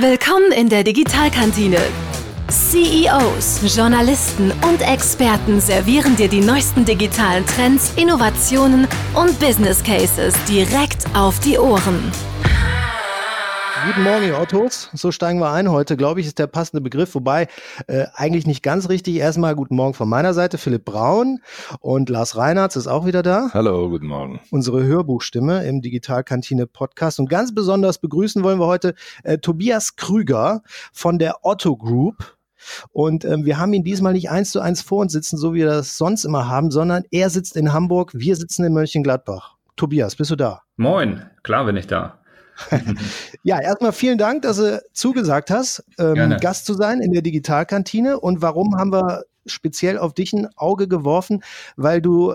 Willkommen in der Digitalkantine. CEOs, Journalisten und Experten servieren dir die neuesten digitalen Trends, Innovationen und Business Cases direkt auf die Ohren. Guten Morgen, ihr Ottos. So steigen wir ein. Heute, glaube ich, ist der passende Begriff, wobei äh, eigentlich nicht ganz richtig. Erstmal guten Morgen von meiner Seite, Philipp Braun und Lars Reinhardt ist auch wieder da. Hallo, guten Morgen. Unsere Hörbuchstimme im Digitalkantine Podcast. Und ganz besonders begrüßen wollen wir heute äh, Tobias Krüger von der Otto Group. Und ähm, wir haben ihn diesmal nicht eins zu eins vor uns sitzen, so wie wir das sonst immer haben, sondern er sitzt in Hamburg, wir sitzen in Mönchengladbach. Tobias, bist du da? Moin, klar bin ich da. ja, erstmal vielen Dank, dass du zugesagt hast, ähm, Gast zu sein in der Digitalkantine. Und warum haben wir speziell auf dich ein Auge geworfen? Weil du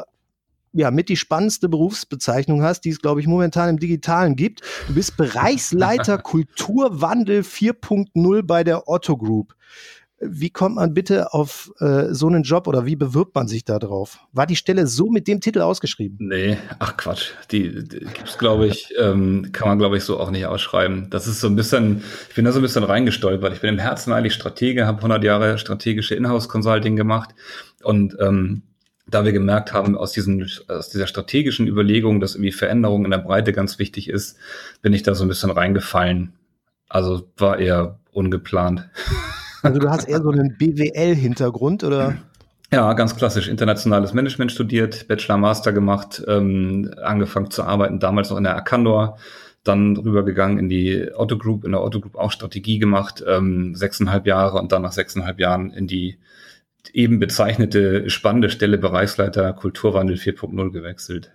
ja, mit die spannendste Berufsbezeichnung hast, die es, glaube ich, momentan im Digitalen gibt. Du bist Bereichsleiter Kulturwandel 4.0 bei der Otto Group. Wie kommt man bitte auf äh, so einen Job oder wie bewirbt man sich da drauf? War die Stelle so mit dem Titel ausgeschrieben? Nee, ach Quatsch. Die, die gibt's, glaube ich, ähm, kann man, glaube ich, so auch nicht ausschreiben. Das ist so ein bisschen, ich bin da so ein bisschen reingestolpert. Ich bin im Herzen eigentlich Stratege, habe 100 Jahre strategische Inhouse-Consulting gemacht und ähm, da wir gemerkt haben, aus, diesen, aus dieser strategischen Überlegung, dass irgendwie Veränderung in der Breite ganz wichtig ist, bin ich da so ein bisschen reingefallen. Also war eher ungeplant. Also du hast eher so einen BWL-Hintergrund, oder? Ja, ganz klassisch. Internationales Management studiert, Bachelor, Master gemacht, ähm, angefangen zu arbeiten, damals noch in der Arcandor, dann rübergegangen in die Otto Group, in der Otto Group auch Strategie gemacht, ähm, sechseinhalb Jahre und dann nach sechseinhalb Jahren in die eben bezeichnete spannende Stelle Bereichsleiter Kulturwandel 4.0 gewechselt.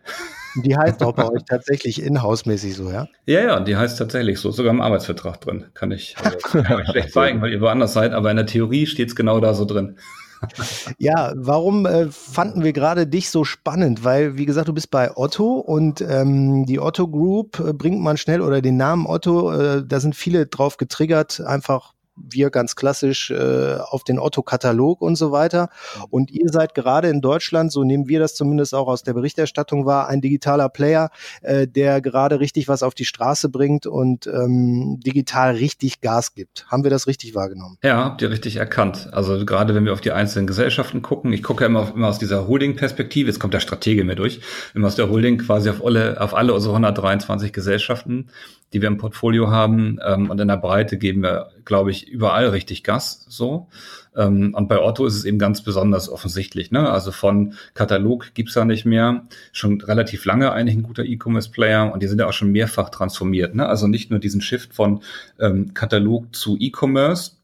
Die heißt auch bei euch tatsächlich inhouse-mäßig so, ja? Ja, ja, die heißt tatsächlich so, sogar im Arbeitsvertrag drin. Kann ich, also, kann ich schlecht zeigen, weil ihr woanders seid, aber in der Theorie steht es genau da so drin. Ja, warum äh, fanden wir gerade dich so spannend? Weil, wie gesagt, du bist bei Otto und ähm, die Otto Group äh, bringt man schnell oder den Namen Otto, äh, da sind viele drauf getriggert, einfach wir ganz klassisch äh, auf den Otto-Katalog und so weiter. Mhm. Und ihr seid gerade in Deutschland, so nehmen wir das zumindest auch aus der Berichterstattung wahr, ein digitaler Player, äh, der gerade richtig was auf die Straße bringt und ähm, digital richtig Gas gibt. Haben wir das richtig wahrgenommen? Ja, habt ihr richtig erkannt. Also gerade wenn wir auf die einzelnen Gesellschaften gucken, ich gucke ja immer, immer aus dieser Holding-Perspektive, jetzt kommt der Stratege mir durch, immer aus der Holding quasi auf alle, auf alle unsere 123 Gesellschaften die wir im Portfolio haben. Ähm, und in der Breite geben wir, glaube ich, überall richtig Gas. So. Ähm, und bei Otto ist es eben ganz besonders offensichtlich. Ne? Also von Katalog gibt's da nicht mehr. Schon relativ lange eigentlich ein guter E-Commerce-Player und die sind ja auch schon mehrfach transformiert. Ne? Also nicht nur diesen Shift von ähm, Katalog zu E-Commerce,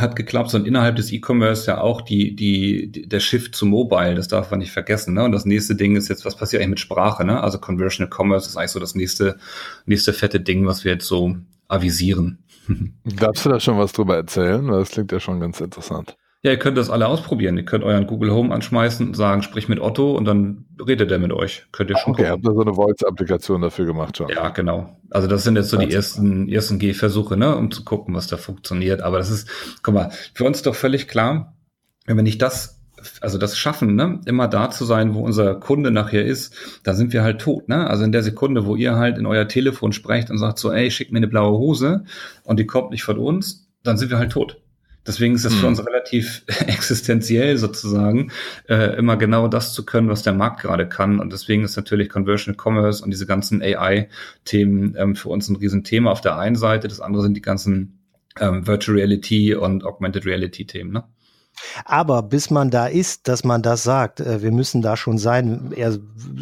hat geklappt, sondern innerhalb des E-Commerce ja auch die, die, der Shift zu Mobile, das darf man nicht vergessen. Ne? Und das nächste Ding ist jetzt, was passiert eigentlich mit Sprache? Ne? Also Conversional Commerce ist eigentlich so das nächste, nächste fette Ding, was wir jetzt so avisieren. Darfst du da schon was drüber erzählen? Das klingt ja schon ganz interessant. Ja, ihr könnt das alle ausprobieren. Ihr könnt euren Google Home anschmeißen und sagen, sprich mit Otto und dann redet er mit euch. Könnt ihr schon Okay, habt ihr so eine Voice-Applikation dafür gemacht schon? Ja, genau. Also das sind jetzt so die ersten, ersten Gehversuche, ne, um zu gucken, was da funktioniert. Aber das ist, guck mal, für uns doch völlig klar, wenn wir nicht das also das schaffen, ne, immer da zu sein, wo unser Kunde nachher ist, da sind wir halt tot, ne? Also in der Sekunde, wo ihr halt in euer Telefon sprecht und sagt so, ey, schick mir eine blaue Hose und die kommt nicht von uns, dann sind wir halt tot. Deswegen ist es für hm. uns relativ existenziell sozusagen, äh, immer genau das zu können, was der Markt gerade kann. Und deswegen ist natürlich Conversion Commerce und diese ganzen AI-Themen ähm, für uns ein Riesenthema auf der einen Seite. Das andere sind die ganzen ähm, Virtual Reality und Augmented Reality Themen. Ne? Aber bis man da ist, dass man das sagt, äh, wir müssen da schon sein,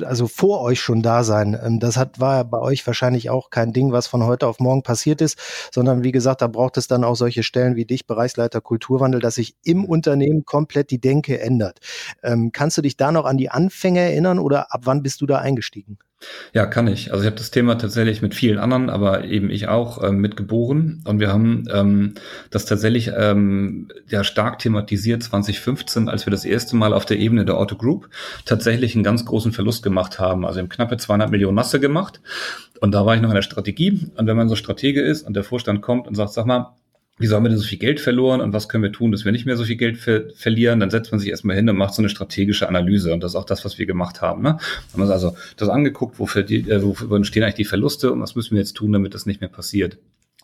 also vor euch schon da sein. Ähm, das hat, war bei euch wahrscheinlich auch kein Ding, was von heute auf morgen passiert ist, sondern wie gesagt, da braucht es dann auch solche Stellen wie dich, Bereichsleiter Kulturwandel, dass sich im Unternehmen komplett die Denke ändert. Ähm, kannst du dich da noch an die Anfänge erinnern oder ab wann bist du da eingestiegen? Ja, kann ich. Also ich habe das Thema tatsächlich mit vielen anderen, aber eben ich auch ähm, mitgeboren. Und wir haben ähm, das tatsächlich ähm, ja stark thematisiert 2015, als wir das erste Mal auf der Ebene der Auto Group tatsächlich einen ganz großen Verlust gemacht haben. Also im knappe 200 Millionen Masse gemacht. Und da war ich noch in der Strategie. Und wenn man so Stratege ist und der Vorstand kommt und sagt, sag mal, wieso haben wir denn so viel Geld verloren und was können wir tun, dass wir nicht mehr so viel Geld ver verlieren, dann setzt man sich erstmal hin und macht so eine strategische Analyse und das ist auch das, was wir gemacht haben. Ne? Haben uns also das angeguckt, wofür die, äh, wo entstehen eigentlich die Verluste und was müssen wir jetzt tun, damit das nicht mehr passiert.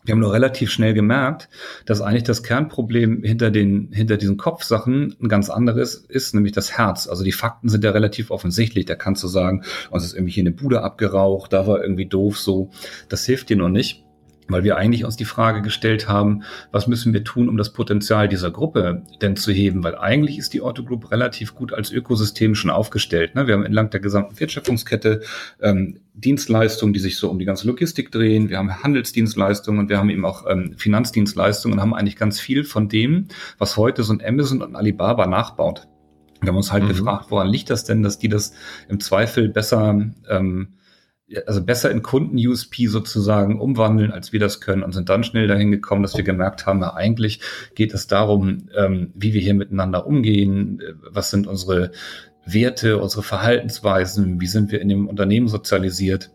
Wir haben nur relativ schnell gemerkt, dass eigentlich das Kernproblem hinter den, hinter diesen Kopfsachen ein ganz anderes ist, nämlich das Herz. Also die Fakten sind ja relativ offensichtlich. Da kannst du sagen, uns ist irgendwie hier eine Bude abgeraucht, da war irgendwie doof, so. Das hilft dir noch nicht weil wir eigentlich uns die Frage gestellt haben, was müssen wir tun, um das Potenzial dieser Gruppe denn zu heben? Weil eigentlich ist die Otto Group relativ gut als Ökosystem schon aufgestellt. Ne? Wir haben entlang der gesamten Wertschöpfungskette ähm, Dienstleistungen, die sich so um die ganze Logistik drehen. Wir haben Handelsdienstleistungen und wir haben eben auch ähm, Finanzdienstleistungen und haben eigentlich ganz viel von dem, was heute so ein Amazon und Alibaba nachbaut. Wir haben uns halt mhm. gefragt, woran liegt das denn, dass die das im Zweifel besser ähm, also besser in Kunden-USP sozusagen umwandeln, als wir das können und sind dann schnell dahin gekommen, dass wir gemerkt haben, ja, eigentlich geht es darum, ähm, wie wir hier miteinander umgehen, äh, was sind unsere Werte, unsere Verhaltensweisen, wie sind wir in dem Unternehmen sozialisiert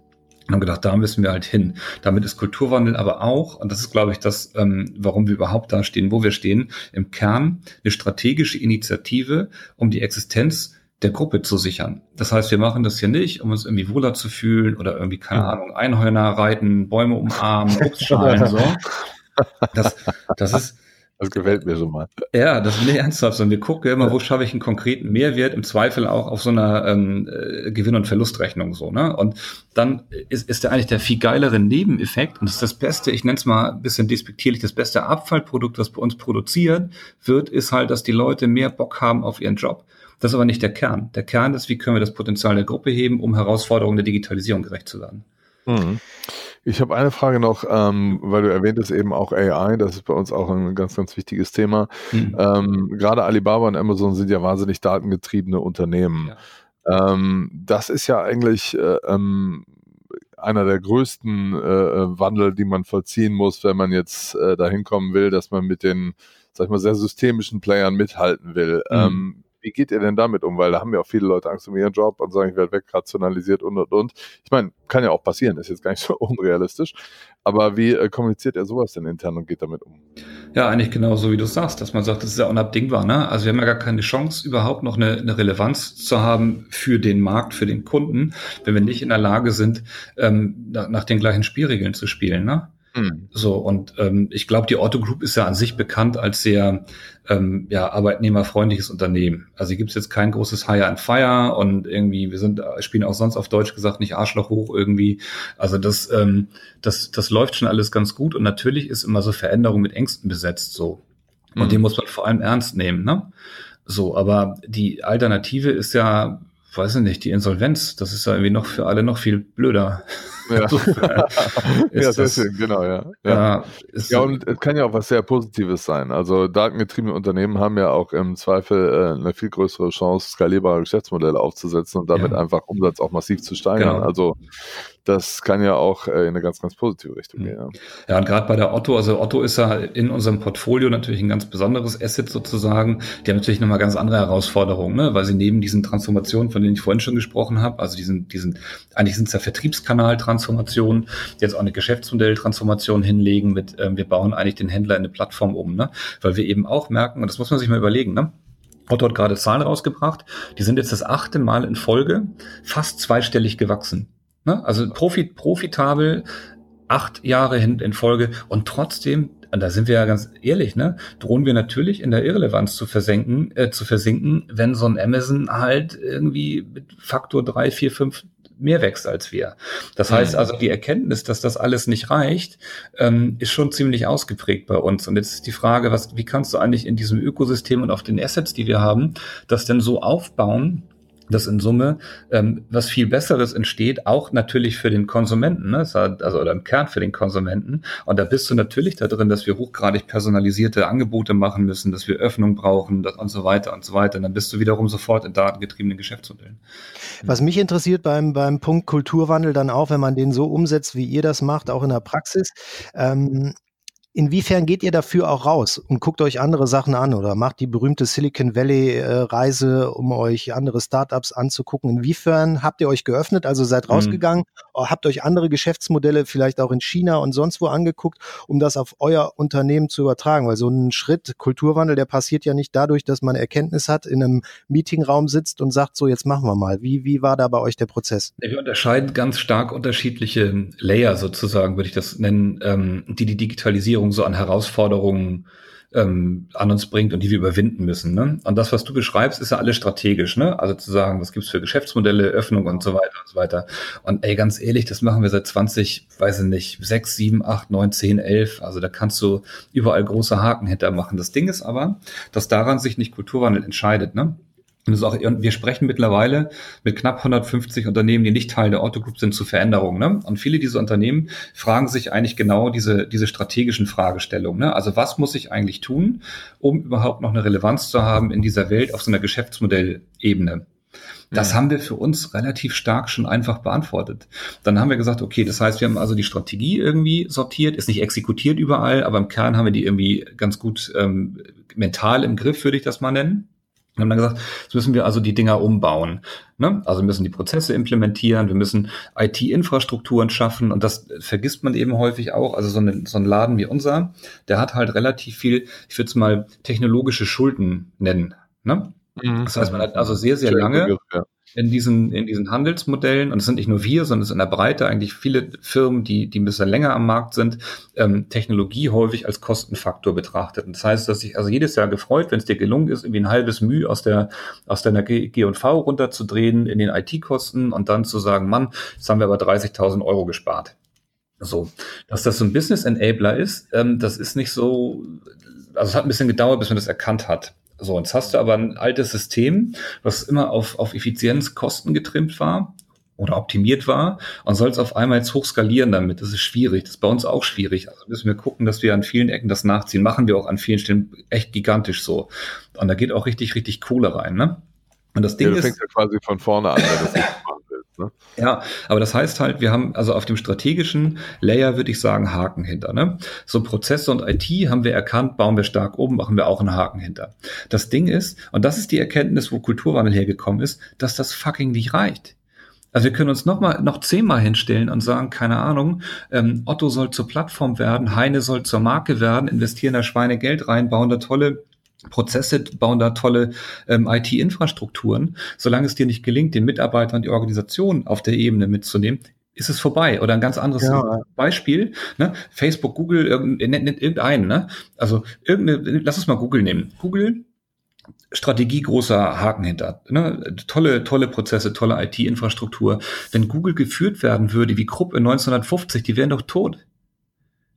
und haben gedacht, da müssen wir halt hin. Damit ist Kulturwandel aber auch, und das ist, glaube ich, das, ähm, warum wir überhaupt da stehen, wo wir stehen, im Kern eine strategische Initiative, um die Existenz der Gruppe zu sichern. Das heißt, wir machen das hier nicht, um uns irgendwie wohler zu fühlen oder irgendwie, keine Ahnung, Einhörner reiten, Bäume umarmen, Obstschalen, so. Das, das ist, das gefällt mir schon mal. Ja, das ist nicht ernsthaft, sondern wir gucken immer, wo schaffe ich einen konkreten Mehrwert, im Zweifel auch auf so einer ähm, äh, Gewinn- und Verlustrechnung so. Ne? Und dann ist, ist der eigentlich der viel geilere Nebeneffekt und das ist das Beste, ich nenne es mal ein bisschen despektierlich, das beste Abfallprodukt, das bei uns produziert wird, ist halt, dass die Leute mehr Bock haben auf ihren Job. Das ist aber nicht der Kern. Der Kern ist, wie können wir das Potenzial der Gruppe heben, um Herausforderungen der Digitalisierung gerecht zu werden. Mhm. Ich habe eine Frage noch, ähm, weil du erwähntest eben auch AI, das ist bei uns auch ein ganz, ganz wichtiges Thema. Mhm. Ähm, gerade Alibaba und Amazon sind ja wahnsinnig datengetriebene Unternehmen. Ja. Ähm, das ist ja eigentlich äh, ähm, einer der größten äh, Wandel, die man vollziehen muss, wenn man jetzt äh, dahin kommen will, dass man mit den, sag ich mal, sehr systemischen Playern mithalten will. Mhm. Wie geht ihr denn damit um? Weil da haben ja auch viele Leute Angst um ihren Job und sagen, ich werde wegrationalisiert und und und. Ich meine, kann ja auch passieren, ist jetzt gar nicht so unrealistisch. Aber wie äh, kommuniziert ihr sowas denn intern und geht damit um? Ja, eigentlich genauso wie du sagst, dass man sagt, das ist ja unabdingbar. Ne? Also wir haben ja gar keine Chance, überhaupt noch eine, eine Relevanz zu haben für den Markt, für den Kunden, wenn wir nicht in der Lage sind, ähm, nach den gleichen Spielregeln zu spielen. Ne? Mhm. So, und ähm, ich glaube, die Otto Group ist ja an sich bekannt als sehr ähm, ja, arbeitnehmerfreundliches Unternehmen. Also hier gibt es jetzt kein großes Hire and Fire und irgendwie, wir sind, spielen auch sonst auf Deutsch gesagt nicht Arschloch hoch irgendwie. Also das, ähm, das, das läuft schon alles ganz gut und natürlich ist immer so Veränderung mit Ängsten besetzt so. Und mhm. den muss man vor allem ernst nehmen, ne? So, aber die Alternative ist ja, weiß ich nicht, die Insolvenz. Das ist ja irgendwie noch für alle noch viel blöder. Ja, ja deswegen, genau, ja. Ja, ja und es kann ja auch was sehr Positives sein. Also datengetriebene Unternehmen haben ja auch im Zweifel äh, eine viel größere Chance, skalierbare Geschäftsmodelle aufzusetzen und damit ja. einfach Umsatz auch massiv zu steigern. Genau. Also das kann ja auch äh, in eine ganz, ganz positive Richtung gehen. Ja, ja und gerade bei der Otto, also Otto ist ja in unserem Portfolio natürlich ein ganz besonderes Asset sozusagen. Die haben natürlich nochmal ganz andere Herausforderungen, ne? weil sie neben diesen Transformationen, von denen ich vorhin schon gesprochen habe, also diesen, diesen, eigentlich sind es ja Vertriebskanal-Transformationen, jetzt auch eine Geschäftsmodell-Transformation hinlegen mit, ähm, wir bauen eigentlich den Händler in eine Plattform um, ne? weil wir eben auch merken, und das muss man sich mal überlegen, ne? Otto hat gerade Zahlen rausgebracht, die sind jetzt das achte Mal in Folge fast zweistellig gewachsen. Ne? Also profit, profitabel, acht Jahre hin in Folge und trotzdem und da sind wir ja ganz ehrlich, ne, drohen wir natürlich in der Irrelevanz zu versenken, äh, zu versinken, wenn so ein Amazon halt irgendwie mit Faktor drei, vier, fünf mehr wächst als wir. Das heißt also, die Erkenntnis, dass das alles nicht reicht, ähm, ist schon ziemlich ausgeprägt bei uns. Und jetzt ist die Frage, was, wie kannst du eigentlich in diesem Ökosystem und auf den Assets, die wir haben, das denn so aufbauen, dass in Summe ähm, was viel Besseres entsteht, auch natürlich für den Konsumenten, ne? also oder im Kern für den Konsumenten. Und da bist du natürlich da drin, dass wir hochgradig personalisierte Angebote machen müssen, dass wir Öffnung brauchen und so weiter und so weiter. Und dann bist du wiederum sofort in datengetriebenen Geschäftsmodellen. Was mich interessiert beim, beim Punkt Kulturwandel dann auch, wenn man den so umsetzt, wie ihr das macht, auch in der Praxis, ähm, Inwiefern geht ihr dafür auch raus und guckt euch andere Sachen an oder macht die berühmte Silicon Valley äh, Reise, um euch andere Startups anzugucken? Inwiefern habt ihr euch geöffnet, also seid mhm. rausgegangen, mhm. habt euch andere Geschäftsmodelle vielleicht auch in China und sonst wo angeguckt, um das auf euer Unternehmen zu übertragen? Weil so ein Schritt Kulturwandel, der passiert ja nicht dadurch, dass man Erkenntnis hat, in einem Meetingraum sitzt und sagt, so jetzt machen wir mal. Wie, wie war da bei euch der Prozess? Wir unterscheiden ganz stark unterschiedliche Layer sozusagen, würde ich das nennen, ähm, die die Digitalisierung Digitalisierung so an Herausforderungen ähm, an uns bringt und die wir überwinden müssen. Ne? Und das, was du beschreibst, ist ja alles strategisch. Ne? Also zu sagen, was gibt's für Geschäftsmodelle, Öffnung und so weiter und so weiter. Und ey, ganz ehrlich, das machen wir seit 20, weiß ich nicht, 6, 7, 8, 9, 10, 11. Also da kannst du überall große Haken hintermachen. Das Ding ist aber, dass daran sich nicht Kulturwandel entscheidet. Ne? Und, das auch, und wir sprechen mittlerweile mit knapp 150 Unternehmen, die nicht Teil der Otto Group sind, zu Veränderungen. Ne? Und viele dieser Unternehmen fragen sich eigentlich genau diese, diese strategischen Fragestellungen. Ne? Also was muss ich eigentlich tun, um überhaupt noch eine Relevanz zu haben in dieser Welt auf so einer Geschäftsmodellebene? Das ja. haben wir für uns relativ stark schon einfach beantwortet. Dann haben wir gesagt, okay, das heißt, wir haben also die Strategie irgendwie sortiert, ist nicht exekutiert überall, aber im Kern haben wir die irgendwie ganz gut ähm, mental im Griff, würde ich das mal nennen. Wir haben dann gesagt, jetzt müssen wir also die Dinger umbauen. Ne? Also müssen die Prozesse implementieren, wir müssen IT-Infrastrukturen schaffen und das vergisst man eben häufig auch. Also so, eine, so ein Laden wie unser, der hat halt relativ viel, ich würde es mal technologische Schulden nennen. Ne? Mhm. Das heißt, man hat also sehr, sehr lange in diesen, in diesen Handelsmodellen, und es sind nicht nur wir, sondern es sind in der Breite eigentlich viele Firmen, die, die ein bisschen länger am Markt sind, ähm, Technologie häufig als Kostenfaktor betrachtet. Und das heißt, dass sich also jedes Jahr gefreut, wenn es dir gelungen ist, irgendwie ein halbes Mühe aus der, aus deiner G&V runterzudrehen in den IT-Kosten und dann zu sagen, Mann, jetzt haben wir aber 30.000 Euro gespart. So, dass das so ein Business Enabler ist, ähm, das ist nicht so, also es hat ein bisschen gedauert, bis man das erkannt hat. So, jetzt hast du aber ein altes System, was immer auf, auf Effizienz, Kosten getrimmt war oder optimiert war und soll es auf einmal jetzt hochskalieren damit. Das ist schwierig. Das ist bei uns auch schwierig. Also müssen wir gucken, dass wir an vielen Ecken das nachziehen. Machen wir auch an vielen Stellen echt gigantisch so. Und da geht auch richtig, richtig Kohle rein, ne? Und das Ding ja, du fängst ja quasi von vorne an, Ne? Ja, aber das heißt halt, wir haben also auf dem strategischen Layer, würde ich sagen, Haken hinter. Ne? So Prozesse und IT haben wir erkannt, bauen wir stark um, machen wir auch einen Haken hinter. Das Ding ist, und das ist die Erkenntnis, wo Kulturwandel hergekommen ist, dass das fucking nicht reicht. Also wir können uns noch mal noch zehnmal hinstellen und sagen, keine Ahnung, ähm, Otto soll zur Plattform werden, Heine soll zur Marke werden, investieren da Schweine Geld rein, bauen da tolle Prozesse, bauen da tolle ähm, IT-Infrastrukturen. Solange es dir nicht gelingt, den Mitarbeiter und die Organisation auf der Ebene mitzunehmen, ist es vorbei. Oder ein ganz anderes ja. Beispiel, ne? Facebook, Google, irgendein, irgendeinen, ne? Also irgendeine, lass uns mal Google nehmen. Google, Strategie großer Haken hinter. Ne? Tolle, tolle Prozesse, tolle IT-Infrastruktur. Wenn Google geführt werden würde wie Krupp in 1950, die wären doch tot.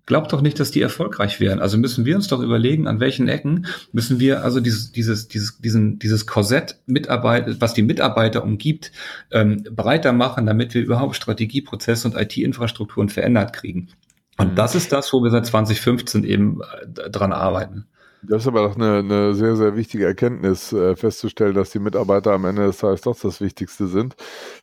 Glaubt doch nicht, dass die erfolgreich wären. Also müssen wir uns doch überlegen, an welchen Ecken müssen wir also dieses, dieses, dieses, diesen, dieses Korsett Mitarbeit, was die Mitarbeiter umgibt, ähm, breiter machen, damit wir überhaupt Strategieprozesse und IT-Infrastrukturen verändert kriegen. Und mhm. das ist das, wo wir seit 2015 eben äh, dran arbeiten. Das ist aber doch eine, eine sehr, sehr wichtige Erkenntnis, äh, festzustellen, dass die Mitarbeiter am Ende des Tages doch das Wichtigste sind,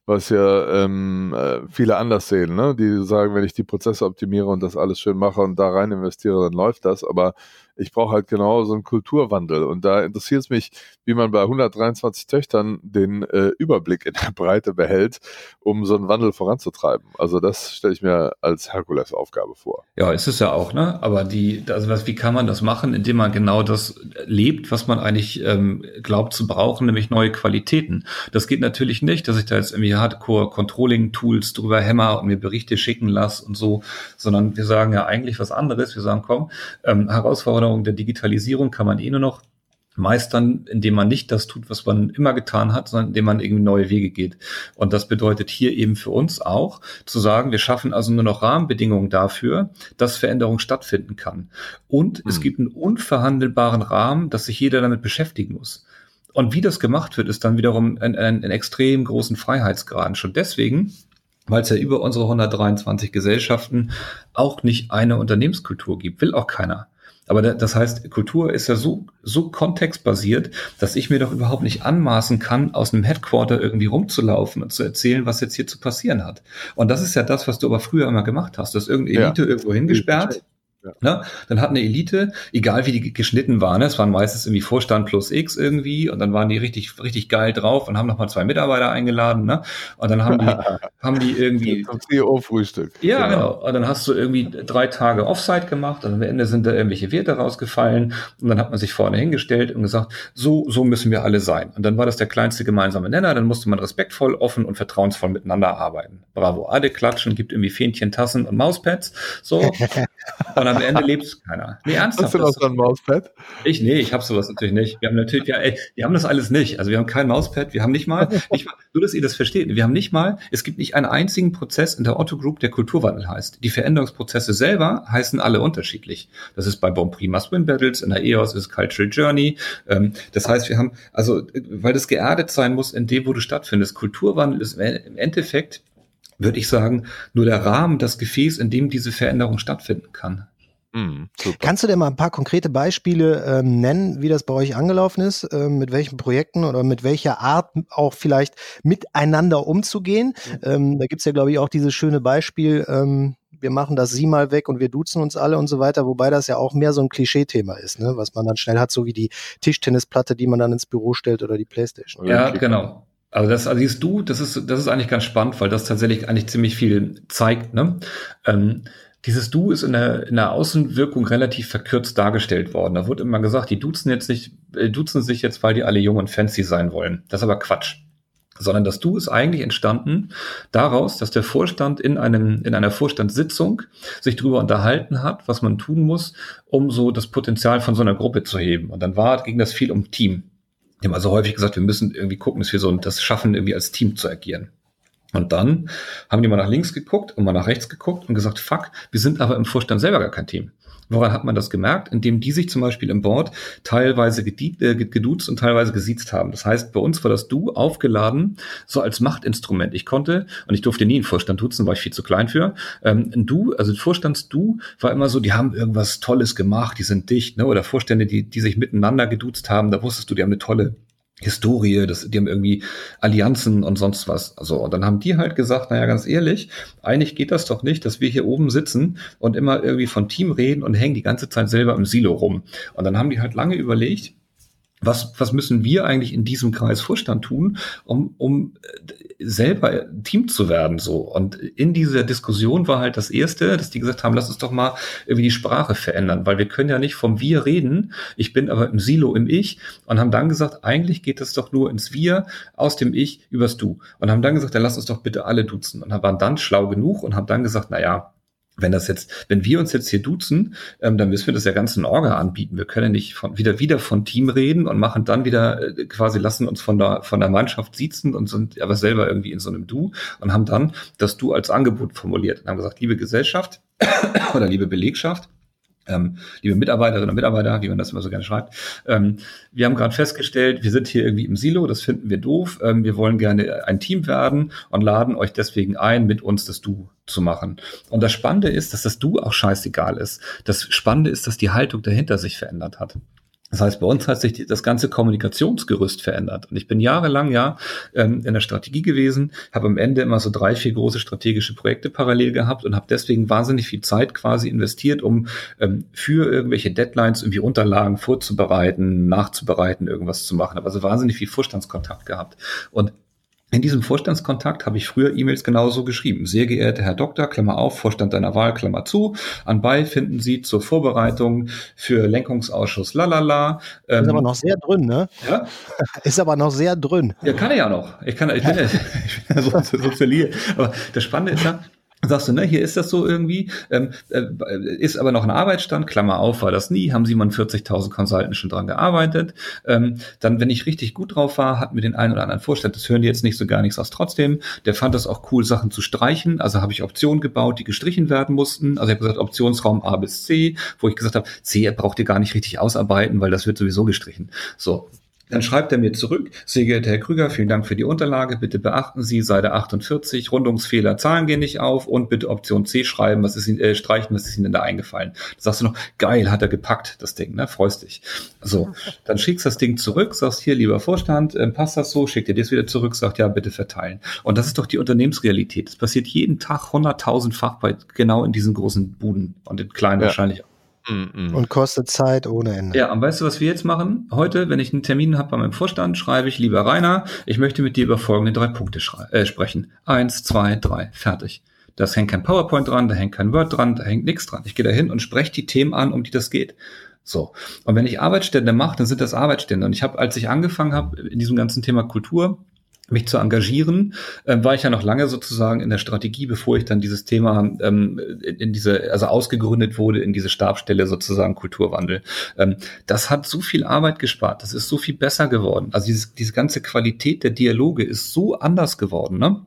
was ja ähm, äh, viele anders sehen. Ne? Die sagen, wenn ich die Prozesse optimiere und das alles schön mache und da rein investiere, dann läuft das. Aber ich brauche halt genau so einen Kulturwandel. Und da interessiert es mich, wie man bei 123 Töchtern den äh, Überblick in der Breite behält, um so einen Wandel voranzutreiben. Also das stelle ich mir als Herkulesaufgabe vor. Ja, ist es ja auch, ne? Aber die, also was, wie kann man das machen, indem man genau das lebt, was man eigentlich ähm, glaubt zu brauchen, nämlich neue Qualitäten. Das geht natürlich nicht, dass ich da jetzt irgendwie Hardcore-Controlling-Tools drüber hämmer und mir Berichte schicken lasse und so, sondern wir sagen ja eigentlich was anderes. Wir sagen, komm, ähm, Herausforderung Herausforderung der Digitalisierung kann man eh nur noch meistern, indem man nicht das tut, was man immer getan hat, sondern indem man irgendwie neue Wege geht. Und das bedeutet hier eben für uns auch zu sagen, wir schaffen also nur noch Rahmenbedingungen dafür, dass Veränderung stattfinden kann. Und hm. es gibt einen unverhandelbaren Rahmen, dass sich jeder damit beschäftigen muss. Und wie das gemacht wird, ist dann wiederum ein, ein, ein extrem großen Freiheitsgrad. Schon deswegen, weil es ja über unsere 123 Gesellschaften auch nicht eine Unternehmenskultur gibt, will auch keiner. Aber das heißt, Kultur ist ja so, so kontextbasiert, dass ich mir doch überhaupt nicht anmaßen kann, aus einem Headquarter irgendwie rumzulaufen und zu erzählen, was jetzt hier zu passieren hat. Und das ist ja das, was du aber früher immer gemacht hast. Du hast irgendeine Elite ja. irgendwo hingesperrt. Ja. Ne? Dann hat eine Elite, egal wie die geschnitten waren, ne? es waren meistens irgendwie Vorstand plus X irgendwie und dann waren die richtig, richtig geil drauf und haben nochmal zwei Mitarbeiter eingeladen, ne? Und dann haben die, haben die irgendwie. Zum CEO-Frühstück. Ja, genau. genau. Und dann hast du irgendwie drei Tage Offsite gemacht und am Ende sind da irgendwelche Werte rausgefallen und dann hat man sich vorne hingestellt und gesagt, so, so müssen wir alle sein. Und dann war das der kleinste gemeinsame Nenner, dann musste man respektvoll, offen und vertrauensvoll miteinander arbeiten. Bravo, alle klatschen, gibt irgendwie Fähnchen, Tassen und Mauspads, so. Und am Ende lebt keiner. Nee, ernsthaft. Hast du noch so ein Mauspad? Ich, nee, ich habe sowas natürlich nicht. Wir haben natürlich, ja, ey, wir haben das alles nicht. Also wir haben kein Mauspad, wir haben nicht mal, nicht mal, nur dass ihr das versteht, wir haben nicht mal, es gibt nicht einen einzigen Prozess in der Otto Group, der Kulturwandel heißt. Die Veränderungsprozesse selber heißen alle unterschiedlich. Das ist bei Bon Prima Swim Battles, in der EOS ist Cultural Journey. Ähm, das heißt, wir haben, also, weil das geerdet sein muss in dem, wo du stattfindest. Kulturwandel ist im Endeffekt würde ich sagen, nur der Rahmen, das Gefäß, in dem diese Veränderung stattfinden kann. Mm, Kannst du denn mal ein paar konkrete Beispiele ähm, nennen, wie das bei euch angelaufen ist, ähm, mit welchen Projekten oder mit welcher Art auch vielleicht miteinander umzugehen? Mhm. Ähm, da gibt's ja, glaube ich, auch dieses schöne Beispiel, ähm, wir machen das Sie mal weg und wir duzen uns alle und so weiter, wobei das ja auch mehr so ein Klischee-Thema ist, ne? was man dann schnell hat, so wie die Tischtennisplatte, die man dann ins Büro stellt oder die Playstation. Ja, genau. Also das also siehst du, das ist, das ist eigentlich ganz spannend, weil das tatsächlich eigentlich ziemlich viel zeigt. Ne? Ähm, dieses Du ist in der, in der Außenwirkung relativ verkürzt dargestellt worden. Da wurde immer gesagt, die duzen jetzt nicht, äh, duzen sich jetzt, weil die alle jung und fancy sein wollen. Das ist aber Quatsch. Sondern das Du ist eigentlich entstanden daraus, dass der Vorstand in einem, in einer Vorstandssitzung sich darüber unterhalten hat, was man tun muss, um so das Potenzial von so einer Gruppe zu heben. Und dann war, ging das viel um Team. Die haben also häufig gesagt, wir müssen irgendwie gucken, dass wir so das schaffen, irgendwie als Team zu agieren. Und dann haben die mal nach links geguckt und mal nach rechts geguckt und gesagt, fuck, wir sind aber im Vorstand selber gar kein Team. Woran hat man das gemerkt? Indem die sich zum Beispiel im Board teilweise äh, geduzt und teilweise gesiezt haben. Das heißt, bei uns war das Du aufgeladen, so als Machtinstrument. Ich konnte, und ich durfte nie einen Vorstand duzen, war ich viel zu klein für. Ähm, ein Du, also ein Vorstands-Du war immer so, die haben irgendwas Tolles gemacht, die sind dicht, ne? Oder Vorstände, die, die sich miteinander geduzt haben, da wusstest du, die haben eine tolle Historie, das, die haben irgendwie Allianzen und sonst was. Also, und dann haben die halt gesagt, naja, ganz ehrlich, eigentlich geht das doch nicht, dass wir hier oben sitzen und immer irgendwie von Team reden und hängen die ganze Zeit selber im Silo rum. Und dann haben die halt lange überlegt, was, was müssen wir eigentlich in diesem Kreis Vorstand tun, um, um äh, selber Team zu werden, so. Und in dieser Diskussion war halt das erste, dass die gesagt haben, lass uns doch mal irgendwie die Sprache verändern, weil wir können ja nicht vom Wir reden. Ich bin aber im Silo im Ich und haben dann gesagt, eigentlich geht das doch nur ins Wir aus dem Ich übers Du. Und haben dann gesagt, dann lass uns doch bitte alle duzen. Und waren dann schlau genug und haben dann gesagt, na ja, wenn das jetzt, wenn wir uns jetzt hier duzen, ähm, dann müssen wir das ja ganz in Orga anbieten. Wir können nicht von, wieder, wieder von Team reden und machen dann wieder äh, quasi lassen uns von der, von der Mannschaft siezen und sind aber selber irgendwie in so einem Du und haben dann das Du als Angebot formuliert und haben gesagt, liebe Gesellschaft oder liebe Belegschaft, ähm, liebe Mitarbeiterinnen und Mitarbeiter, wie man das immer so gerne schreibt, ähm, wir haben gerade festgestellt, wir sind hier irgendwie im Silo, das finden wir doof. Ähm, wir wollen gerne ein Team werden und laden euch deswegen ein, mit uns das Du zu machen. Und das Spannende ist, dass das Du auch scheißegal ist. Das Spannende ist, dass die Haltung dahinter sich verändert hat. Das heißt, bei uns hat sich das ganze Kommunikationsgerüst verändert. Und ich bin jahrelang ja ähm, in der Strategie gewesen, habe am Ende immer so drei, vier große strategische Projekte parallel gehabt und habe deswegen wahnsinnig viel Zeit quasi investiert, um ähm, für irgendwelche Deadlines irgendwie Unterlagen vorzubereiten, nachzubereiten, irgendwas zu machen. Habe also wahnsinnig viel Vorstandskontakt gehabt. Und in diesem Vorstandskontakt habe ich früher E-Mails genauso geschrieben. Sehr geehrter Herr Doktor, Klammer auf, Vorstand deiner Wahl, Klammer zu. Anbei finden Sie zur Vorbereitung für Lenkungsausschuss lalala. Ähm, ist aber noch sehr drin, ne? Ja? Ist aber noch sehr drin. Ja, kann er ja noch. Ich kann, ich bin ja, ich bin ja so, so verliert. Aber das Spannende ist ja, Sagst du, ne, hier ist das so irgendwie, ähm, äh, ist aber noch ein Arbeitsstand, Klammer auf, war das nie, haben 47.000 Consultants schon dran gearbeitet. Ähm, dann, wenn ich richtig gut drauf war, hatten wir den einen oder anderen Vorstand, das hören die jetzt nicht so gar nichts aus trotzdem, der fand es auch cool, Sachen zu streichen, also habe ich Optionen gebaut, die gestrichen werden mussten, also ich habe gesagt, Optionsraum A bis C, wo ich gesagt habe, C braucht ihr gar nicht richtig ausarbeiten, weil das wird sowieso gestrichen. So, dann schreibt er mir zurück, sehr geehrter Herr Krüger, vielen Dank für die Unterlage. Bitte beachten Sie Seite 48, Rundungsfehler, Zahlen gehen nicht auf und bitte Option C schreiben, was ist Ihnen, äh, streichen, was ist Ihnen denn da eingefallen? Da sagst du noch, geil, hat er gepackt, das Ding, ne? Freust dich. So, dann schickst das Ding zurück, sagst hier, lieber Vorstand, äh, passt das so, schickt dir das wieder zurück, sagt ja, bitte verteilen. Und das ist doch die Unternehmensrealität. Das passiert jeden Tag hunderttausendfach bei genau in diesen großen Buden und in kleinen ja. wahrscheinlich auch. Mm Und kostet Zeit ohne Ende. Ja, und weißt du, was wir jetzt machen? Heute, wenn ich einen Termin habe bei meinem Vorstand, schreibe ich, lieber Rainer, ich möchte mit dir über folgende drei Punkte äh, sprechen. Eins, zwei, drei, fertig. Da hängt kein PowerPoint dran, da hängt kein Word dran, da hängt nichts dran. Ich gehe da hin und spreche die Themen an, um die das geht. So. Und wenn ich Arbeitsstände mache, dann sind das Arbeitsstände. Und ich habe, als ich angefangen habe in diesem ganzen Thema Kultur, mich zu engagieren, äh, war ich ja noch lange sozusagen in der Strategie, bevor ich dann dieses Thema ähm, in diese, also ausgegründet wurde in diese Stabstelle sozusagen Kulturwandel. Ähm, das hat so viel Arbeit gespart, das ist so viel besser geworden. Also dieses, diese ganze Qualität der Dialoge ist so anders geworden, ne?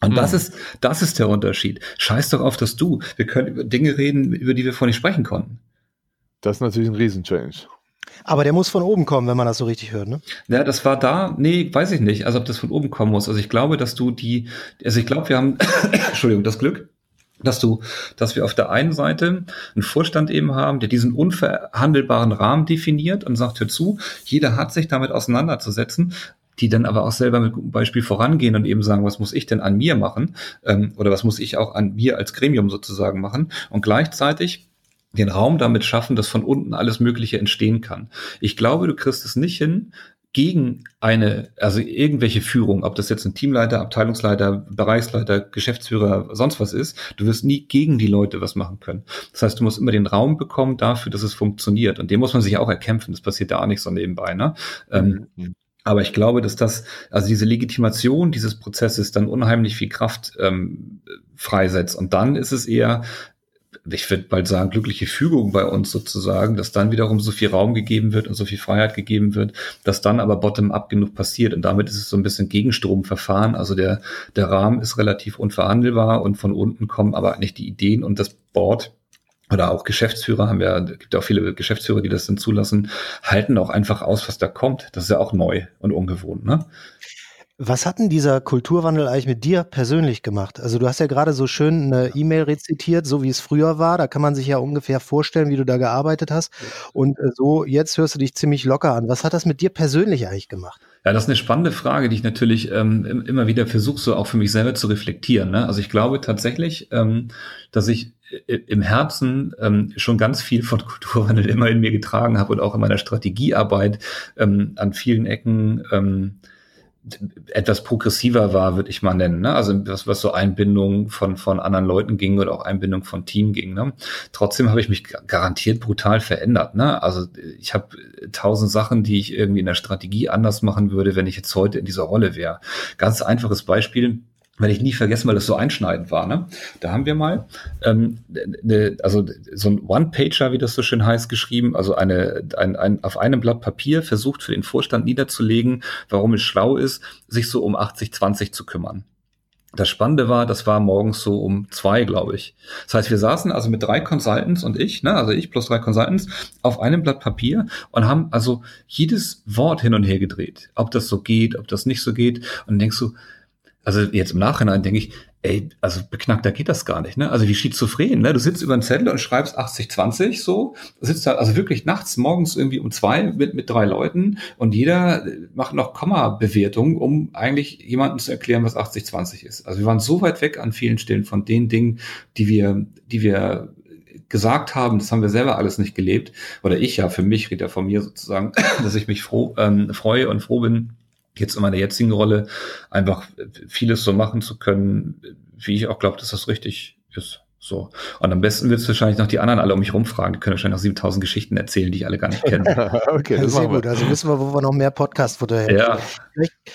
Und das mhm. ist, das ist der Unterschied. Scheiß doch auf das Du. Wir können über Dinge reden, über die wir vorher nicht sprechen konnten. Das ist natürlich ein Riesenchange. Aber der muss von oben kommen, wenn man das so richtig hört, ne? Ja, das war da, nee, weiß ich nicht, also ob das von oben kommen muss. Also ich glaube, dass du die, also ich glaube, wir haben, Entschuldigung, das Glück, dass du, dass wir auf der einen Seite einen Vorstand eben haben, der diesen unverhandelbaren Rahmen definiert und sagt, hör zu, jeder hat sich damit auseinanderzusetzen, die dann aber auch selber mit gutem Beispiel vorangehen und eben sagen, was muss ich denn an mir machen ähm, oder was muss ich auch an mir als Gremium sozusagen machen und gleichzeitig den Raum damit schaffen, dass von unten alles Mögliche entstehen kann. Ich glaube, du kriegst es nicht hin, gegen eine, also irgendwelche Führung, ob das jetzt ein Teamleiter, Abteilungsleiter, Bereichsleiter, Geschäftsführer, sonst was ist, du wirst nie gegen die Leute was machen können. Das heißt, du musst immer den Raum bekommen dafür, dass es funktioniert. Und den muss man sich auch erkämpfen. Das passiert da auch nicht so nebenbei. Ne? Ähm, mhm. Aber ich glaube, dass das, also diese Legitimation dieses Prozesses dann unheimlich viel Kraft ähm, freisetzt. Und dann ist es eher, ich würde bald sagen, glückliche Fügung bei uns sozusagen, dass dann wiederum so viel Raum gegeben wird und so viel Freiheit gegeben wird, dass dann aber bottom-up genug passiert. Und damit ist es so ein bisschen Gegenstromverfahren. Also der, der Rahmen ist relativ unverhandelbar und von unten kommen aber eigentlich die Ideen und das Board oder auch Geschäftsführer haben ja, gibt ja auch viele Geschäftsführer, die das dann zulassen, halten auch einfach aus, was da kommt. Das ist ja auch neu und ungewohnt, ne? Was hat denn dieser Kulturwandel eigentlich mit dir persönlich gemacht? Also du hast ja gerade so schön eine E-Mail rezitiert, so wie es früher war. Da kann man sich ja ungefähr vorstellen, wie du da gearbeitet hast. Und äh, so, jetzt hörst du dich ziemlich locker an. Was hat das mit dir persönlich eigentlich gemacht? Ja, das ist eine spannende Frage, die ich natürlich ähm, immer wieder versuche, so auch für mich selber zu reflektieren. Ne? Also ich glaube tatsächlich, ähm, dass ich im Herzen ähm, schon ganz viel von Kulturwandel immer in mir getragen habe und auch in meiner Strategiearbeit ähm, an vielen Ecken ähm, etwas progressiver war, würde ich mal nennen. Ne? Also was, was so Einbindung von, von anderen Leuten ging oder auch Einbindung von Team ging. Ne? Trotzdem habe ich mich garantiert brutal verändert. Ne? Also ich habe tausend Sachen, die ich irgendwie in der Strategie anders machen würde, wenn ich jetzt heute in dieser Rolle wäre. Ganz einfaches Beispiel werde ich nie vergessen, weil das so einschneidend war. Ne? Da haben wir mal, ähm, ne, also so ein One-Pager, wie das so schön heißt, geschrieben, also eine, ein, ein, auf einem Blatt Papier versucht für den Vorstand niederzulegen, warum es schlau ist, sich so um 80-20 zu kümmern. Das Spannende war, das war morgens so um zwei, glaube ich. Das heißt, wir saßen also mit drei Consultants und ich, ne, also ich plus drei Consultants, auf einem Blatt Papier und haben also jedes Wort hin und her gedreht. Ob das so geht, ob das nicht so geht. Und denkst du, also jetzt im Nachhinein denke ich, ey, also beknackter geht das gar nicht, ne? Also wie schizophren, ne? Du sitzt über einen Zettel und schreibst 80-20 so, sitzt da also wirklich nachts morgens irgendwie um zwei mit, mit drei Leuten und jeder macht noch Komma-Bewertung, um eigentlich jemandem zu erklären, was 80-20 ist. Also wir waren so weit weg an vielen Stellen von den Dingen, die wir, die wir gesagt haben, das haben wir selber alles nicht gelebt. Oder ich ja, für mich, ja von mir sozusagen, dass ich mich froh, ähm, freue und froh bin, jetzt in meiner jetzigen Rolle einfach vieles so machen zu können, wie ich auch glaube, dass das richtig ist. So. Und am besten wird es wahrscheinlich noch die anderen alle um mich rumfragen. Die können wahrscheinlich noch 7000 Geschichten erzählen, die ich alle gar nicht kenne. okay, das sehr gut. Also wissen wir, wo wir noch mehr Podcast-Futter hätten. Ja.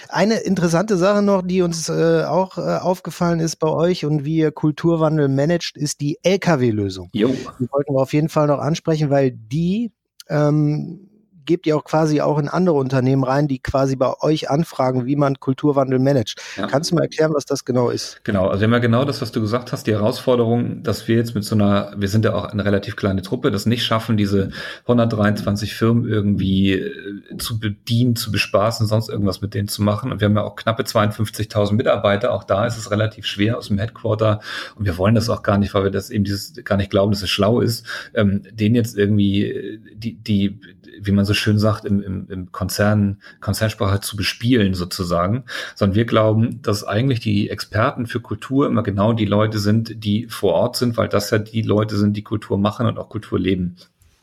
Eine interessante Sache noch, die uns äh, auch äh, aufgefallen ist bei euch und wie ihr Kulturwandel managt, ist die LKW-Lösung. Die wollten wir auf jeden Fall noch ansprechen, weil die ähm, gebt ihr auch quasi auch in andere Unternehmen rein, die quasi bei euch anfragen, wie man Kulturwandel managt. Ja. Kannst du mal erklären, was das genau ist? Genau, also wir haben ja genau das, was du gesagt hast, die Herausforderung, dass wir jetzt mit so einer, wir sind ja auch eine relativ kleine Truppe, das nicht schaffen, diese 123 Firmen irgendwie äh, zu bedienen, zu bespaßen, sonst irgendwas mit denen zu machen. Und wir haben ja auch knappe 52.000 Mitarbeiter, auch da ist es relativ schwer aus dem Headquarter und wir wollen das auch gar nicht, weil wir das eben dieses gar nicht glauben, dass es schlau ist, ähm, denen jetzt irgendwie äh, die, die, wie man so schön sagt, im, im, im Konzern, Konzernsprache zu bespielen sozusagen, sondern wir glauben, dass eigentlich die Experten für Kultur immer genau die Leute sind, die vor Ort sind, weil das ja die Leute sind, die Kultur machen und auch Kultur leben.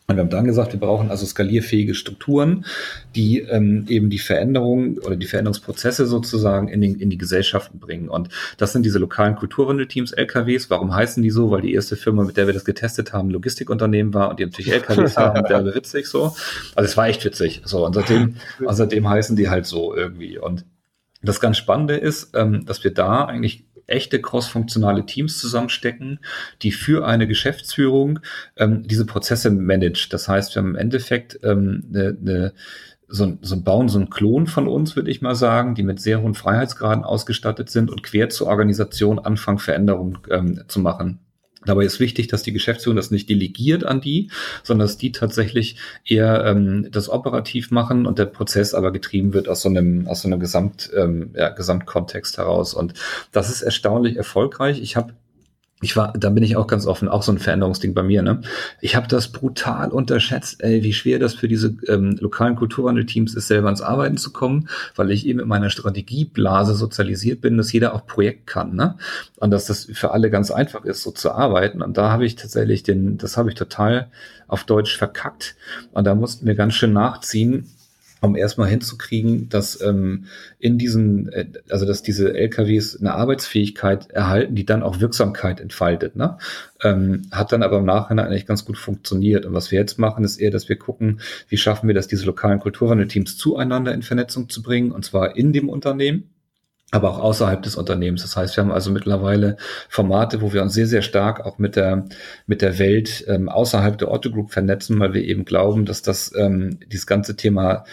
Und wir haben dann gesagt, wir brauchen also skalierfähige Strukturen, die ähm, eben die Veränderung oder die Veränderungsprozesse sozusagen in, den, in die Gesellschaften bringen. Und das sind diese lokalen Kulturwandelteams, LKWs. Warum heißen die so? Weil die erste Firma, mit der wir das getestet haben, Logistikunternehmen war und die natürlich LKWs haben. Der war witzig so. Also es war echt witzig. So, und seitdem, also seitdem heißen die halt so irgendwie. Und das ganz Spannende ist, ähm, dass wir da eigentlich echte crossfunktionale Teams zusammenstecken, die für eine Geschäftsführung ähm, diese Prozesse managt. Das heißt, wir haben im Endeffekt ähm, eine, eine so, so bauen so einen Klon von uns, würde ich mal sagen, die mit sehr hohen Freiheitsgraden ausgestattet sind und quer zur Organisation anfangen, Veränderungen ähm, zu machen. Dabei ist wichtig, dass die Geschäftsführung das nicht delegiert an die, sondern dass die tatsächlich eher ähm, das operativ machen und der Prozess aber getrieben wird aus so einem, aus so einem Gesamt, ähm, ja, Gesamtkontext heraus. Und das ist erstaunlich erfolgreich. Ich habe ich war, da bin ich auch ganz offen, auch so ein Veränderungsding bei mir. Ne? Ich habe das brutal unterschätzt, ey, wie schwer das für diese ähm, lokalen Kulturwandelteams ist, selber ans Arbeiten zu kommen, weil ich eben in meiner Strategieblase sozialisiert bin, dass jeder auch Projekt kann, ne? Und dass das für alle ganz einfach ist, so zu arbeiten. Und da habe ich tatsächlich den, das habe ich total auf Deutsch verkackt. Und da mussten wir ganz schön nachziehen, um erstmal hinzukriegen, dass ähm, in diesen, äh, also dass diese LKWs eine Arbeitsfähigkeit erhalten, die dann auch Wirksamkeit entfaltet. Ne? Ähm, hat dann aber im Nachhinein eigentlich ganz gut funktioniert. Und was wir jetzt machen, ist eher, dass wir gucken, wie schaffen wir das, diese lokalen Kulturwandelteams zueinander in Vernetzung zu bringen, und zwar in dem Unternehmen aber auch außerhalb des Unternehmens. Das heißt, wir haben also mittlerweile Formate, wo wir uns sehr, sehr stark auch mit der, mit der Welt ähm, außerhalb der Otto Group vernetzen, weil wir eben glauben, dass das ähm, dieses ganze Thema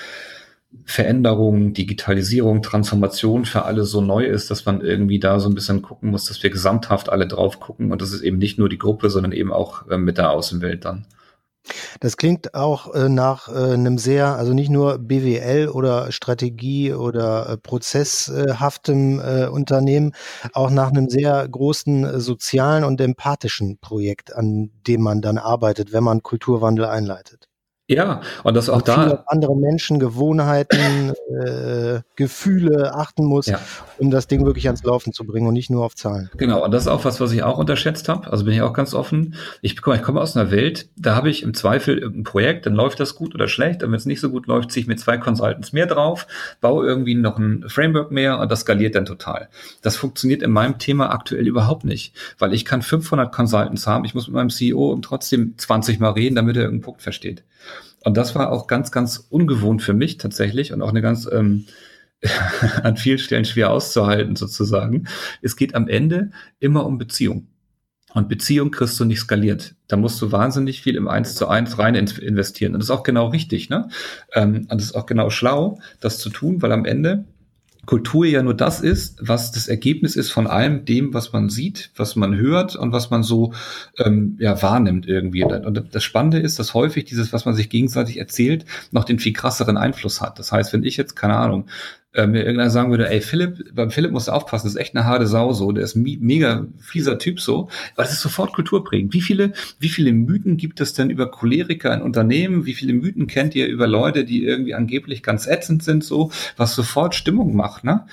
Veränderung, Digitalisierung, Transformation für alle so neu ist, dass man irgendwie da so ein bisschen gucken muss, dass wir gesamthaft alle drauf gucken und das ist eben nicht nur die Gruppe, sondern eben auch äh, mit der Außenwelt dann. Das klingt auch äh, nach äh, einem sehr, also nicht nur BWL oder Strategie oder äh, prozesshaftem äh, Unternehmen, auch nach einem sehr großen äh, sozialen und empathischen Projekt, an dem man dann arbeitet, wenn man Kulturwandel einleitet. Ja, und das auch und da. andere Menschen, Gewohnheiten, äh, Gefühle achten muss, ja. um das Ding wirklich ans Laufen zu bringen und nicht nur auf Zahlen. Genau, und das ist auch was, was ich auch unterschätzt habe. Also bin ich auch ganz offen. Ich, ich komme aus einer Welt, da habe ich im Zweifel ein Projekt, dann läuft das gut oder schlecht. Und wenn es nicht so gut läuft, ziehe ich mir zwei Consultants mehr drauf, baue irgendwie noch ein Framework mehr und das skaliert dann total. Das funktioniert in meinem Thema aktuell überhaupt nicht, weil ich kann 500 Consultants haben. Ich muss mit meinem CEO trotzdem 20 Mal reden, damit er irgendeinen Punkt versteht. Und das war auch ganz, ganz ungewohnt für mich tatsächlich und auch eine ganz ähm, an vielen Stellen schwer auszuhalten sozusagen. Es geht am Ende immer um Beziehung. Und Beziehung kriegst du nicht skaliert. Da musst du wahnsinnig viel im Eins zu eins rein investieren. Und das ist auch genau richtig, ne? Ähm, und das ist auch genau schlau, das zu tun, weil am Ende Kultur ja nur das ist, was das Ergebnis ist von allem dem, was man sieht, was man hört und was man so ähm, ja wahrnimmt irgendwie. Und das Spannende ist, dass häufig dieses, was man sich gegenseitig erzählt, noch den viel krasseren Einfluss hat. Das heißt, wenn ich jetzt keine Ahnung äh, mir irgendeiner sagen würde, ey Philipp, beim Philipp musst du aufpassen, das ist echt eine harte Sau so, der ist mega fieser Typ so, aber das ist sofort kulturprägend. Wie viele, wie viele Mythen gibt es denn über Choleriker in Unternehmen? Wie viele Mythen kennt ihr über Leute, die irgendwie angeblich ganz ätzend sind so, was sofort Stimmung macht, ne?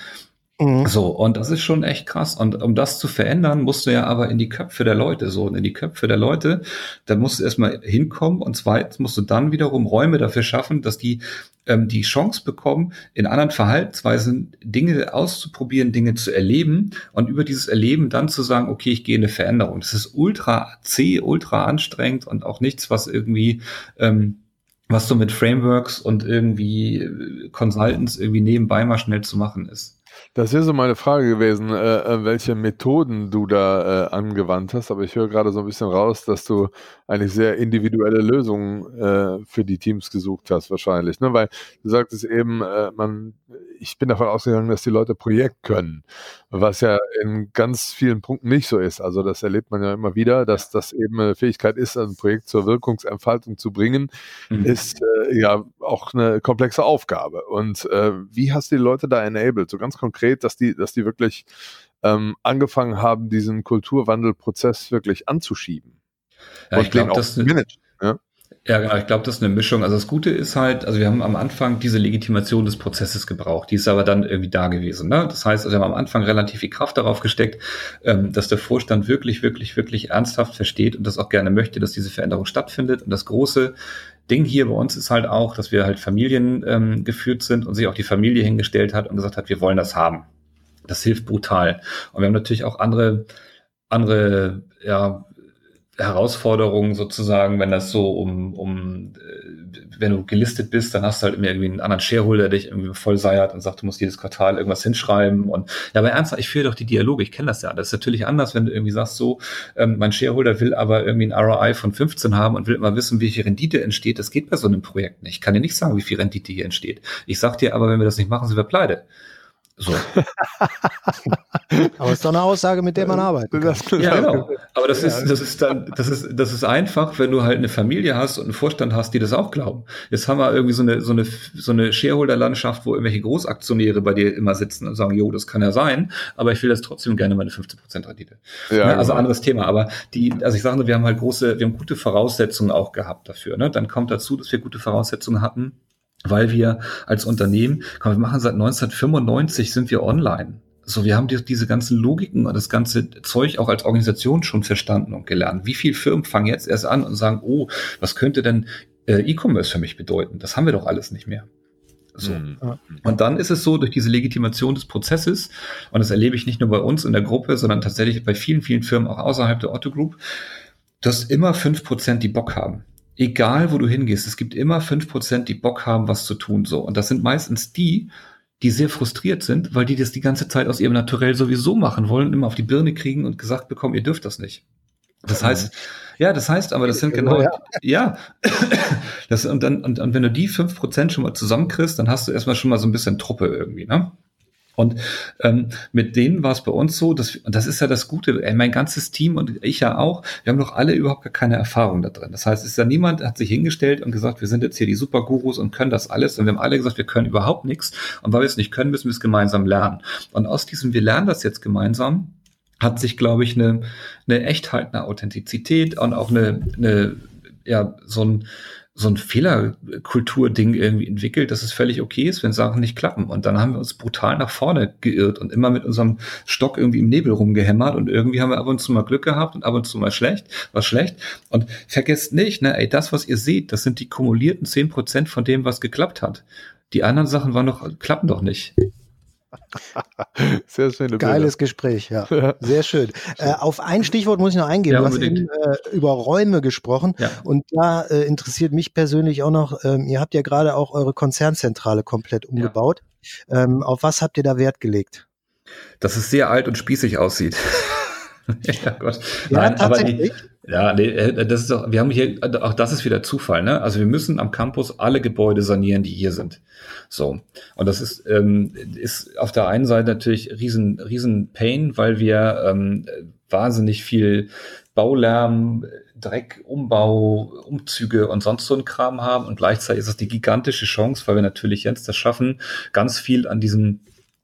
Mhm. So, und das ist schon echt krass. Und um das zu verändern, musst du ja aber in die Köpfe der Leute, so, und in die Köpfe der Leute, da musst du erstmal hinkommen und zweitens musst du dann wiederum Räume dafür schaffen, dass die ähm, die Chance bekommen, in anderen Verhaltensweisen Dinge auszuprobieren, Dinge zu erleben und über dieses Erleben dann zu sagen, okay, ich gehe in eine Veränderung. Das ist ultra zäh, ultra anstrengend und auch nichts, was irgendwie ähm, was so mit Frameworks und irgendwie äh, Consultants irgendwie nebenbei mal schnell zu machen ist. Das wäre so meine Frage gewesen, äh, äh, welche Methoden du da äh, angewandt hast. Aber ich höre gerade so ein bisschen raus, dass du eigentlich sehr individuelle Lösungen äh, für die Teams gesucht hast, wahrscheinlich. Ne? Weil du sagtest eben, äh, man, ich bin davon ausgegangen, dass die Leute Projekt können, was ja in ganz vielen Punkten nicht so ist. Also das erlebt man ja immer wieder, dass das eben eine Fähigkeit ist, ein Projekt zur Wirkungsentfaltung zu bringen, mhm. ist äh, ja auch eine komplexe Aufgabe. Und wie hast du die Leute da enabled? So ganz konkret dass die, dass die wirklich ähm, angefangen haben, diesen Kulturwandelprozess wirklich anzuschieben. Ja, und ich glaube, das, managen, ja? Ja, genau. Ich glaube, das ist eine Mischung. Also das Gute ist halt, also wir haben am Anfang diese Legitimation des Prozesses gebraucht. Die ist aber dann irgendwie da gewesen. Ne? Das heißt, also wir haben am Anfang relativ viel Kraft darauf gesteckt, ähm, dass der Vorstand wirklich, wirklich, wirklich ernsthaft versteht und das auch gerne möchte, dass diese Veränderung stattfindet. Und das große Ding hier bei uns ist halt auch, dass wir halt Familien ähm, geführt sind und sich auch die Familie hingestellt hat und gesagt hat, wir wollen das haben. Das hilft brutal. Und wir haben natürlich auch andere, andere, ja, Herausforderungen sozusagen, wenn das so um, um äh, wenn du gelistet bist, dann hast du halt immer irgendwie einen anderen Shareholder, der dich irgendwie voll seiert und sagt, du musst jedes Quartal irgendwas hinschreiben. Und ja, aber ernsthaft, ich führe doch die Dialoge, ich kenne das ja. Das ist natürlich anders, wenn du irgendwie sagst, so, ähm, mein Shareholder will aber irgendwie ein ROI von 15 haben und will immer wissen, viel Rendite entsteht. Das geht bei so einem Projekt nicht. Ich kann dir nicht sagen, wie viel Rendite hier entsteht. Ich sag dir aber, wenn wir das nicht machen, sind wir pleite. So. Aber es ist doch eine Aussage, mit der man arbeitet. Ja, genau. Aber das ist, das ist dann, das ist, das ist einfach, wenn du halt eine Familie hast und einen Vorstand hast, die das auch glauben. Jetzt haben wir irgendwie so eine, so eine, so eine Shareholder-Landschaft, wo irgendwelche Großaktionäre bei dir immer sitzen und sagen, jo, das kann ja sein, aber ich will das trotzdem gerne meine 15% Rendite. Ja, ne? Also genau. anderes Thema. Aber die, also ich sage nur, wir haben halt große, wir haben gute Voraussetzungen auch gehabt dafür. Ne? Dann kommt dazu, dass wir gute Voraussetzungen hatten, weil wir als Unternehmen, komm, wir machen seit 1995 sind wir online. So, wir haben die, diese ganzen Logiken und das ganze Zeug auch als Organisation schon verstanden und gelernt. Wie viele Firmen fangen jetzt erst an und sagen, oh, was könnte denn äh, E-Commerce für mich bedeuten? Das haben wir doch alles nicht mehr. So. Mhm. Und dann ist es so, durch diese Legitimation des Prozesses, und das erlebe ich nicht nur bei uns in der Gruppe, sondern tatsächlich bei vielen, vielen Firmen auch außerhalb der Otto Group, dass immer fünf Prozent die Bock haben egal wo du hingehst, es gibt immer fünf Prozent, die Bock haben, was zu tun, so. Und das sind meistens die, die sehr frustriert sind, weil die das die ganze Zeit aus ihrem Naturell sowieso machen wollen, immer auf die Birne kriegen und gesagt bekommen, ihr dürft das nicht. Das heißt, ja, das heißt aber, das sind genau, ja, ja. das, und dann, und, und wenn du die fünf Prozent schon mal zusammenkriegst, dann hast du erstmal schon mal so ein bisschen Truppe irgendwie, ne? Und ähm, mit denen war es bei uns so, dass, und das ist ja das Gute, ey, mein ganzes Team und ich ja auch, wir haben doch alle überhaupt gar keine Erfahrung da drin. Das heißt, es ist ja niemand, hat sich hingestellt und gesagt, wir sind jetzt hier die Supergurus und können das alles. Und wir haben alle gesagt, wir können überhaupt nichts. Und weil wir es nicht können, müssen wir es gemeinsam lernen. Und aus diesem, wir lernen das jetzt gemeinsam, hat sich, glaube ich, eine, eine Echtheit, eine Authentizität und auch eine, eine ja, so ein, so ein Fehlerkultur-Ding irgendwie entwickelt, dass es völlig okay ist, wenn Sachen nicht klappen. Und dann haben wir uns brutal nach vorne geirrt und immer mit unserem Stock irgendwie im Nebel rumgehämmert und irgendwie haben wir ab und zu mal Glück gehabt und ab und zu mal schlecht, was schlecht. Und vergesst nicht, ne, ey, das, was ihr seht, das sind die kumulierten zehn Prozent von dem, was geklappt hat. Die anderen Sachen waren doch, klappen doch nicht. Sehr schöne Geiles Bilder. Gespräch, ja. Sehr schön. Äh, auf ein Stichwort muss ich noch eingehen. Ja, du hast eben äh, über Räume gesprochen ja. und da äh, interessiert mich persönlich auch noch, ähm, ihr habt ja gerade auch eure Konzernzentrale komplett umgebaut. Ja. Ähm, auf was habt ihr da Wert gelegt? Dass es sehr alt und spießig aussieht. ja, Gott. Nein, aber die, ja, nee, äh, das ist doch, wir haben hier, auch das ist wieder Zufall, ne? Also wir müssen am Campus alle Gebäude sanieren, die hier sind. So. Und das ist, ähm, ist auf der einen Seite natürlich riesen, riesen Pain, weil wir ähm, wahnsinnig viel Baulärm, Dreck, Umbau, Umzüge und sonst so ein Kram haben. Und gleichzeitig ist es die gigantische Chance, weil wir natürlich jetzt das schaffen, ganz viel an diesem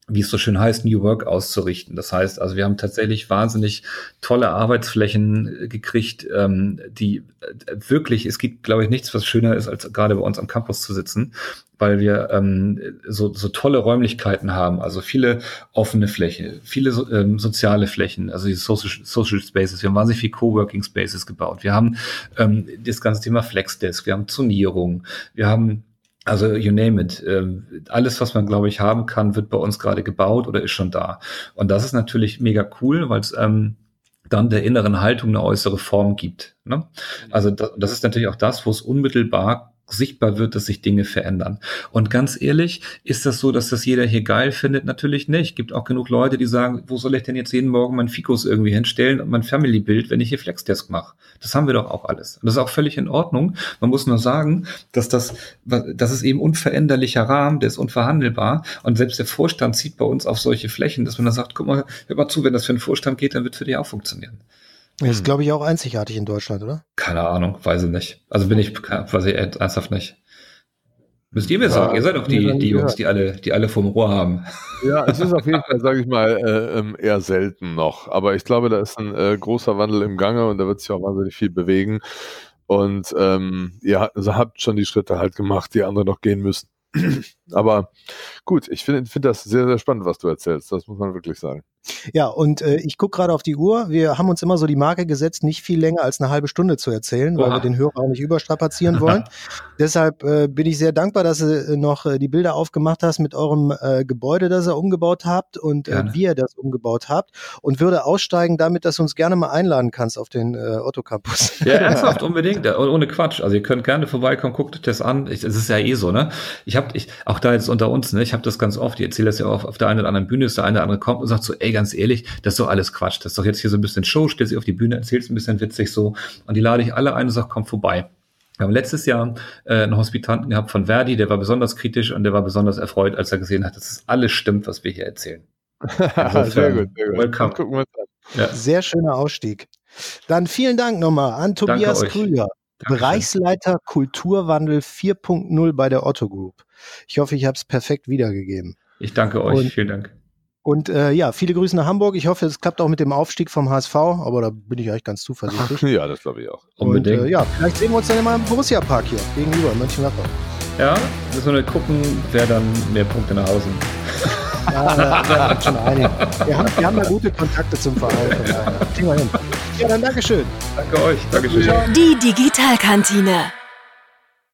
wie es so schön heißt, New Work auszurichten. Das heißt, also wir haben tatsächlich wahnsinnig tolle Arbeitsflächen äh, gekriegt, ähm, die äh, wirklich, es gibt, glaube ich, nichts, was schöner ist, als gerade bei uns am Campus zu sitzen, weil wir ähm, so, so tolle Räumlichkeiten haben, also viele offene Flächen, viele ähm, soziale Flächen, also die Social, Social Spaces. Wir haben wahnsinnig viel Coworking Spaces gebaut. Wir haben ähm, das ganze Thema Flexdesk, wir haben Zonierung, wir haben also you name it. Ähm, alles, was man, glaube ich, haben kann, wird bei uns gerade gebaut oder ist schon da. Und das ist natürlich mega cool, weil es ähm, dann der inneren Haltung eine äußere Form gibt. Ne? Also das, das ist natürlich auch das, wo es unmittelbar sichtbar wird, dass sich Dinge verändern. Und ganz ehrlich, ist das so, dass das jeder hier geil findet? Natürlich nicht. Gibt auch genug Leute, die sagen, wo soll ich denn jetzt jeden Morgen mein Fikus irgendwie hinstellen und mein Family-Bild, wenn ich hier Flexdesk mache? Das haben wir doch auch alles. Und das ist auch völlig in Ordnung. Man muss nur sagen, dass das, das ist eben unveränderlicher Rahmen, der ist unverhandelbar. Und selbst der Vorstand zieht bei uns auf solche Flächen, dass man dann sagt, guck mal, hör mal zu, wenn das für einen Vorstand geht, dann wird für dich auch funktionieren. Das ist, hm. glaube ich, auch einzigartig in Deutschland, oder? Keine Ahnung, weiß ich nicht. Also bin ich, weiß ich ernsthaft nicht. Müsst ihr mir sagen, ihr seid doch die, die Jungs, die alle, die alle vom Rohr haben. Ja, es ist auf jeden Fall, sage ich mal, äh, ähm, eher selten noch. Aber ich glaube, da ist ein äh, großer Wandel im Gange und da wird sich auch wahnsinnig viel bewegen. Und ähm, ihr also habt schon die Schritte halt gemacht, die andere noch gehen müssen. Aber gut, ich finde find das sehr, sehr spannend, was du erzählst. Das muss man wirklich sagen. Ja, und äh, ich gucke gerade auf die Uhr. Wir haben uns immer so die Marke gesetzt, nicht viel länger als eine halbe Stunde zu erzählen, weil wir den Hörer auch nicht überstrapazieren wollen. Deshalb äh, bin ich sehr dankbar, dass du äh, noch äh, die Bilder aufgemacht hast mit eurem äh, Gebäude, das ihr umgebaut habt und äh, wie ihr das umgebaut habt und würde aussteigen damit, dass du uns gerne mal einladen kannst auf den äh, Otto Campus. Ja, ernsthaft, unbedingt, ohne Quatsch. Also ihr könnt gerne vorbeikommen, guckt euch das an. Es ist ja eh so, ne? Ich habe, ich, auch da jetzt unter uns, ne? Ich habe das ganz oft, ich erzähle das ja auch auf der einen oder anderen Bühne, ist der eine oder andere kommt und sagt so, ey, ganz ehrlich, das ist doch alles Quatsch. Das ist doch jetzt hier so ein bisschen Show, stellst dich auf die Bühne, erzählst ein bisschen witzig so. Und die lade ich alle ein und sage, komm vorbei. Wir haben letztes Jahr äh, einen Hospitanten gehabt von Verdi, der war besonders kritisch und der war besonders erfreut, als er gesehen hat, dass es alles stimmt, was wir hier erzählen. Also, sehr gut, sehr gut. Welcome. Gucken wir Ja. Sehr schöner Ausstieg. Dann vielen Dank nochmal an Tobias Krüger, Bereichsleiter Kulturwandel 4.0 bei der Otto Group. Ich hoffe, ich habe es perfekt wiedergegeben. Ich danke euch. Und vielen Dank. Und äh, ja, viele Grüße nach Hamburg. Ich hoffe, es klappt auch mit dem Aufstieg vom HSV, aber da bin ich eigentlich ganz zuversichtlich. ja, das glaube ich auch. Unbedingt. Und, äh, ja, vielleicht sehen wir uns dann immer im Borussia-Park hier gegenüber in Mönchengladbach. Ja, müssen wir gucken, wer dann mehr Punkte nach Hause Ja, da, da schon einige. Wir haben, wir haben da gute Kontakte zum Verein. Kriegen wir hin. Ja, dann Dankeschön. Danke euch. Dankeschön. Die Digitalkantine.